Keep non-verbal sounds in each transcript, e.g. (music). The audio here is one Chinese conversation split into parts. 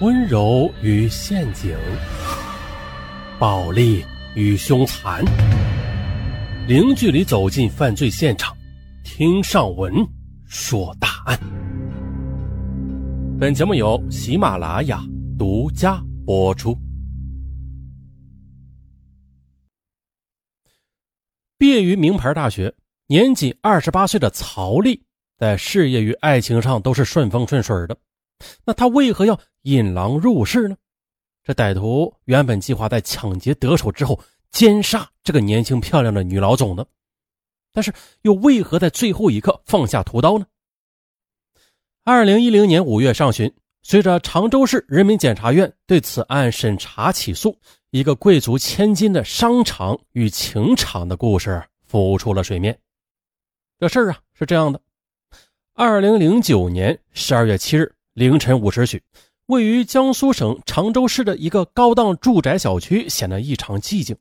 温柔与陷阱，暴力与凶残，零距离走进犯罪现场，听上文说大案。本节目由喜马拉雅独家播出。毕业于名牌大学，年仅二十八岁的曹丽，在事业与爱情上都是顺风顺水的。那他为何要引狼入室呢？这歹徒原本计划在抢劫得手之后奸杀这个年轻漂亮的女老总呢，但是又为何在最后一刻放下屠刀呢？二零一零年五月上旬，随着常州市人民检察院对此案审查起诉，一个贵族千金的商场与情场的故事浮出了水面。这事儿啊是这样的：二零零九年十二月七日。凌晨五时许，位于江苏省常州市的一个高档住宅小区显得异常寂静。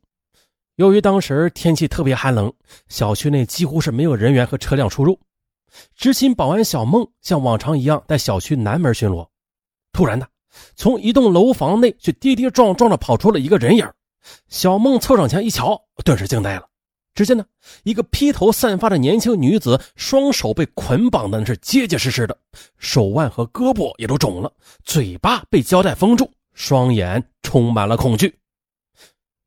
由于当时天气特别寒冷，小区内几乎是没有人员和车辆出入。执勤保安小孟像往常一样在小区南门巡逻。突然的，从一栋楼房内却跌跌撞撞的跑出了一个人影。小孟凑上前一瞧，顿时惊呆了。只见呢，一个披头散发的年轻女子，双手被捆绑的是结结实实的，手腕和胳膊也都肿了，嘴巴被胶带封住，双眼充满了恐惧。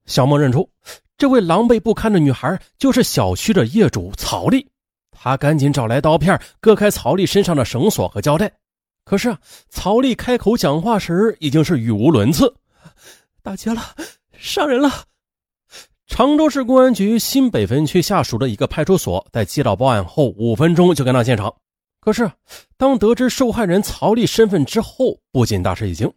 小梦认出这位狼狈不堪的女孩就是小区的业主曹丽，他赶紧找来刀片割开曹丽身上的绳索和胶带。可是啊，曹丽开口讲话时已经是语无伦次：“打劫了，杀人了。”常州市公安局新北分区下属的一个派出所，在接到报案后五分钟就赶到现场。可是，当得知受害人曹丽身份之后，不仅大吃一惊。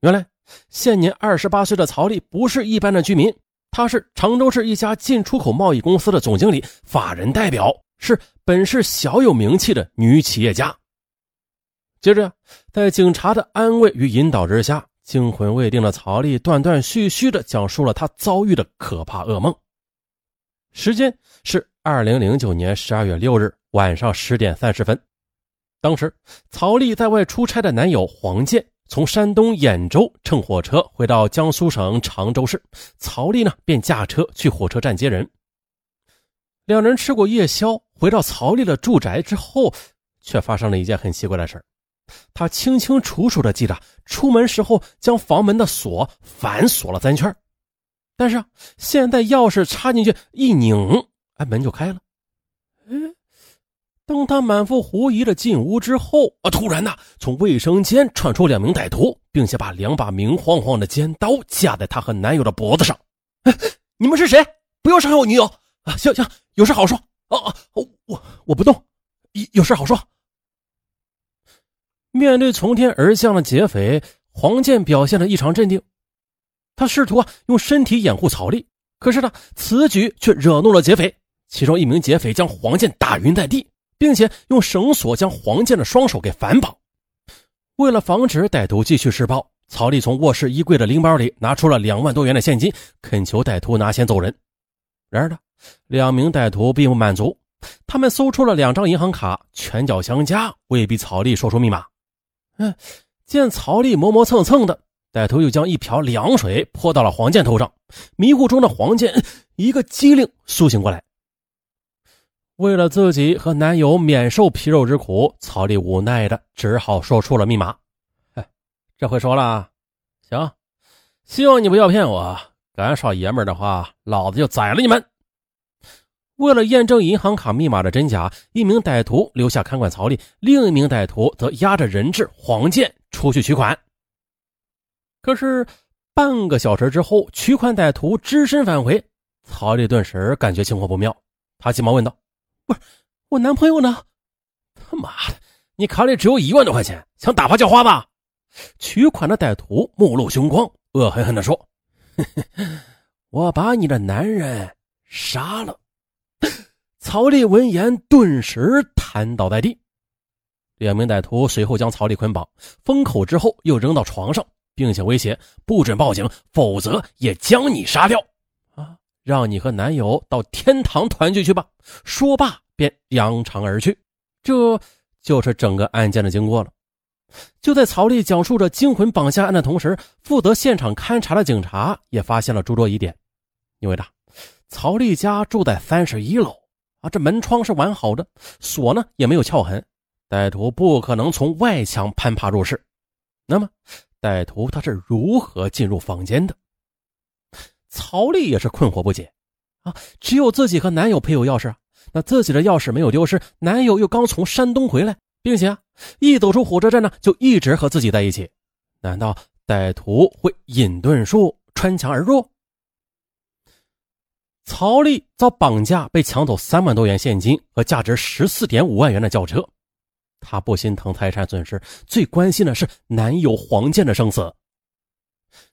原来，现年二十八岁的曹丽不是一般的居民，她是常州市一家进出口贸易公司的总经理、法人代表，是本市小有名气的女企业家。接着，在警察的安慰与引导之下。惊魂未定的曹丽断断续续的讲述了她遭遇的可怕噩梦。时间是二零零九年十二月六日晚上十点三十分。当时，曹丽在外出差的男友黄建从山东兖州乘火车回到江苏省常州市，曹丽呢便驾车去火车站接人。两人吃过夜宵，回到曹丽的住宅之后，却发生了一件很奇怪的事他清清楚楚的记得，出门时候将房门的锁反锁了三圈，但是现在钥匙插进去一拧，哎，门就开了。哎，当他满腹狐疑的进屋之后，啊，突然呢，从卫生间窜出两名歹徒，并且把两把明晃晃的尖刀架在他和男友的脖子上。哎，你们是谁？不要伤害我女友啊！行行，有事好说。哦哦，我我不动，有事好说。面对从天而降的劫匪，黄健表现得异常镇定。他试图啊用身体掩护曹丽，可是呢，此举却惹怒了劫匪。其中一名劫匪将黄健打晕在地，并且用绳索将黄健的双手给反绑。为了防止歹徒继续施暴，曹丽从卧室衣柜的拎包里拿出了两万多元的现金，恳求歹徒拿钱走人。然而呢，两名歹徒并不满足，他们搜出了两张银行卡，拳脚相加，威逼曹丽说出密码。嗯，见曹丽磨磨蹭蹭的，歹徒又将一瓢凉水泼到了黄健头上。迷糊中的黄健一个机灵苏醒过来。为了自己和男友免受皮肉之苦，曹丽无奈的只好说出了密码。这回说了，行，希望你不要骗我。敢耍爷们的话，老子就宰了你们。为了验证银行卡密码的真假，一名歹徒留下看管曹丽，另一名歹徒则押着人质黄健出去取款。可是半个小时之后，取款歹徒只身返回，曹丽顿时感觉情况不妙，他急忙问道：“不是我男朋友呢？他妈的，你卡里只有一万多块钱，想打发叫花吧？”取款的歹徒目露凶光，恶狠狠地说：“ (laughs) 我把你的男人杀了。” (laughs) 曹丽闻言，顿时瘫倒在地。两名歹徒随后将曹丽捆绑，封口之后又扔到床上，并且威胁不准报警，否则也将你杀掉。啊，让你和男友到天堂团聚去吧。说罢，便扬长而去。这就是整个案件的经过了。就在曹丽讲述着惊魂绑架案的同时，负责现场勘查的警察也发现了诸多疑点。因为呢，曹丽家住在三十一楼啊，这门窗是完好的，锁呢也没有撬痕，歹徒不可能从外墙攀爬入室。那么，歹徒他是如何进入房间的？曹丽也是困惑不解啊，只有自己和男友配有钥匙，那自己的钥匙没有丢失，男友又刚从山东回来。并且啊，一走出火车站呢，就一直和自己在一起。难道歹徒会隐遁术穿墙而入？曹丽遭绑架，被抢走三万多元现金和价值十四点五万元的轿车。她不心疼财产损失，最关心的是男友黄建的生死。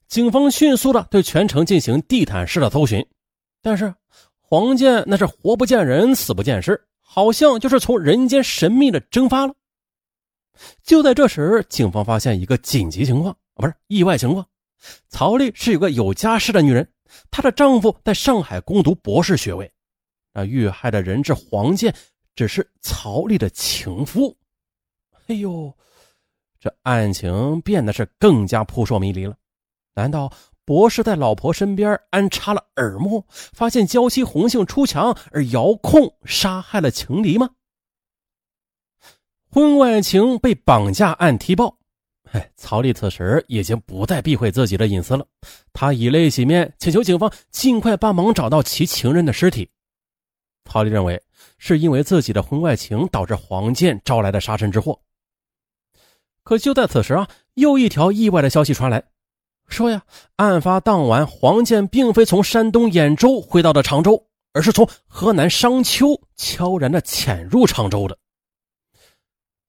警方迅速的对全城进行地毯式的搜寻，但是黄建那是活不见人，死不见尸，好像就是从人间神秘的蒸发了。就在这时，警方发现一个紧急情况，不是意外情况。曹丽是有个有家室的女人，她的丈夫在上海攻读博士学位。那遇害的人质黄建只是曹丽的情夫。哎呦，这案情变得是更加扑朔迷离了。难道博士在老婆身边安插了耳目，发现娇妻红杏出墙而遥控杀害了情敌吗？婚外情被绑架案提报，哎，曹丽此时已经不再避讳自己的隐私了。她以泪洗面，请求警方尽快帮忙找到其情人的尸体。曹丽认为是因为自己的婚外情导致黄建招来的杀身之祸。可就在此时啊，又一条意外的消息传来，说呀，案发当晚黄建并非从山东兖州回到的常州，而是从河南商丘悄然的潜入常州的。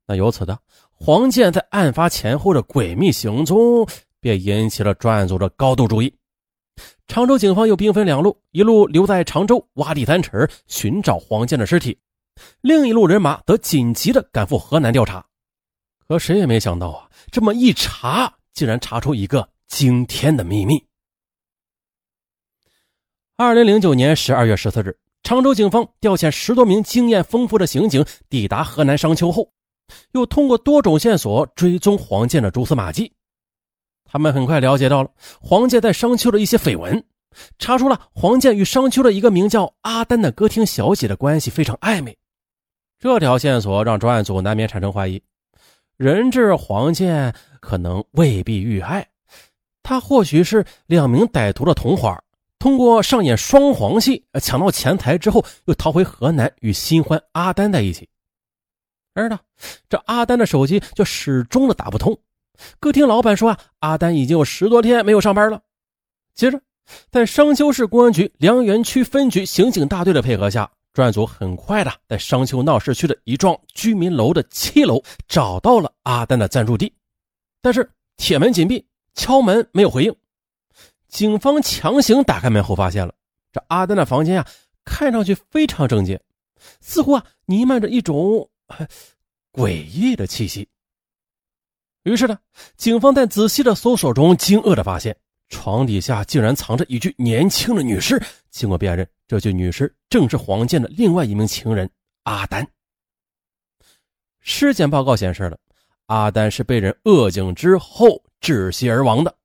那由此的黄建在案发前后的诡秘行踪，便引起了专案组的高度注意。常州警方又兵分两路，一路留在常州挖地三尺寻找黄建的尸体，另一路人马则紧急的赶赴河南调查。可谁也没想到啊，这么一查，竟然查出一个惊天的秘密。二零零九年十二月十四日，常州警方调遣十多名经验丰富的刑警抵达河南商丘后。又通过多种线索追踪黄建的蛛丝马迹，他们很快了解到了黄建在商丘的一些绯闻，查出了黄建与商丘的一个名叫阿丹的歌厅小姐的关系非常暧昧。这条线索让专案组难免产生怀疑：人质黄建可能未必遇害，他或许是两名歹徒的同伙，通过上演双簧戏抢到钱财之后，又逃回河南与新欢阿丹在一起。然而呢，这阿丹的手机就始终的打不通。歌厅老板说啊，阿丹已经有十多天没有上班了。接着，在商丘市公安局梁园区分局刑警大队的配合下，专案组很快的在商丘闹市区的一幢居民楼的七楼找到了阿丹的暂住地。但是铁门紧闭，敲门没有回应。警方强行打开门后，发现了这阿丹的房间啊，看上去非常整洁，似乎啊弥漫着一种。诡异的气息。于是呢，警方在仔细的搜索中，惊愕的发现床底下竟然藏着一具年轻的女尸。经过辨认，这具女尸正是黄建的另外一名情人阿丹。尸检报告显示了，阿丹是被人扼颈之后窒息而亡的。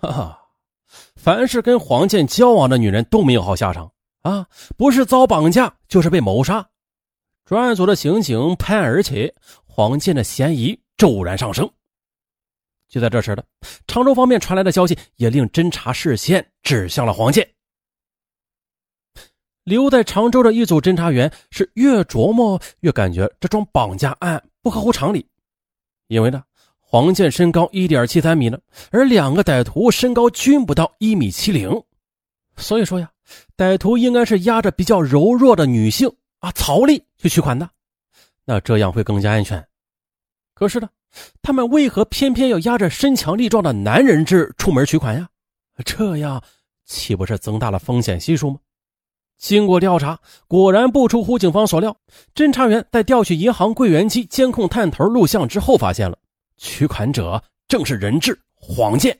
哈哈，凡是跟黄建交往的女人都没有好下场啊，不是遭绑架，就是被谋杀。专案组的刑警拍案而起，黄建的嫌疑骤然上升。就在这时的常州方面传来的消息，也令侦查视线指向了黄建。留在常州的一组侦查员是越琢磨越感觉这桩绑架案不合乎常理，因为呢，黄建身高一点七三米呢，而两个歹徒身高均不到一米七零，所以说呀，歹徒应该是压着比较柔弱的女性。啊，曹丽去取款的，那这样会更加安全。可是呢，他们为何偏偏要压着身强力壮的男人质出门取款呀？这样岂不是增大了风险系数吗？经过调查，果然不出乎警方所料，侦查员在调取银行柜员机监控探头录像之后，发现了取款者正是人质黄健，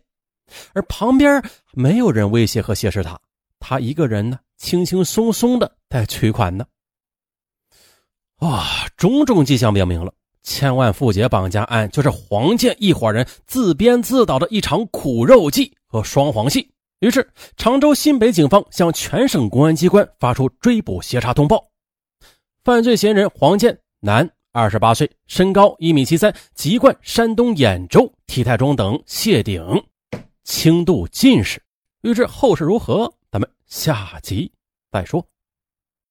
而旁边没有人威胁和挟持他，他一个人呢，轻轻松松的在取款呢。啊，种种迹象表明了千万富杰绑架案就是黄建一伙人自编自导的一场苦肉计和双簧戏。于是，常州新北警方向全省公安机关发出追捕协查通报。犯罪嫌疑人黄建，男，二十八岁，身高一米七三，籍贯山东兖州，体态中等，谢顶，轻度近视。欲知后事如何，咱们下集再说。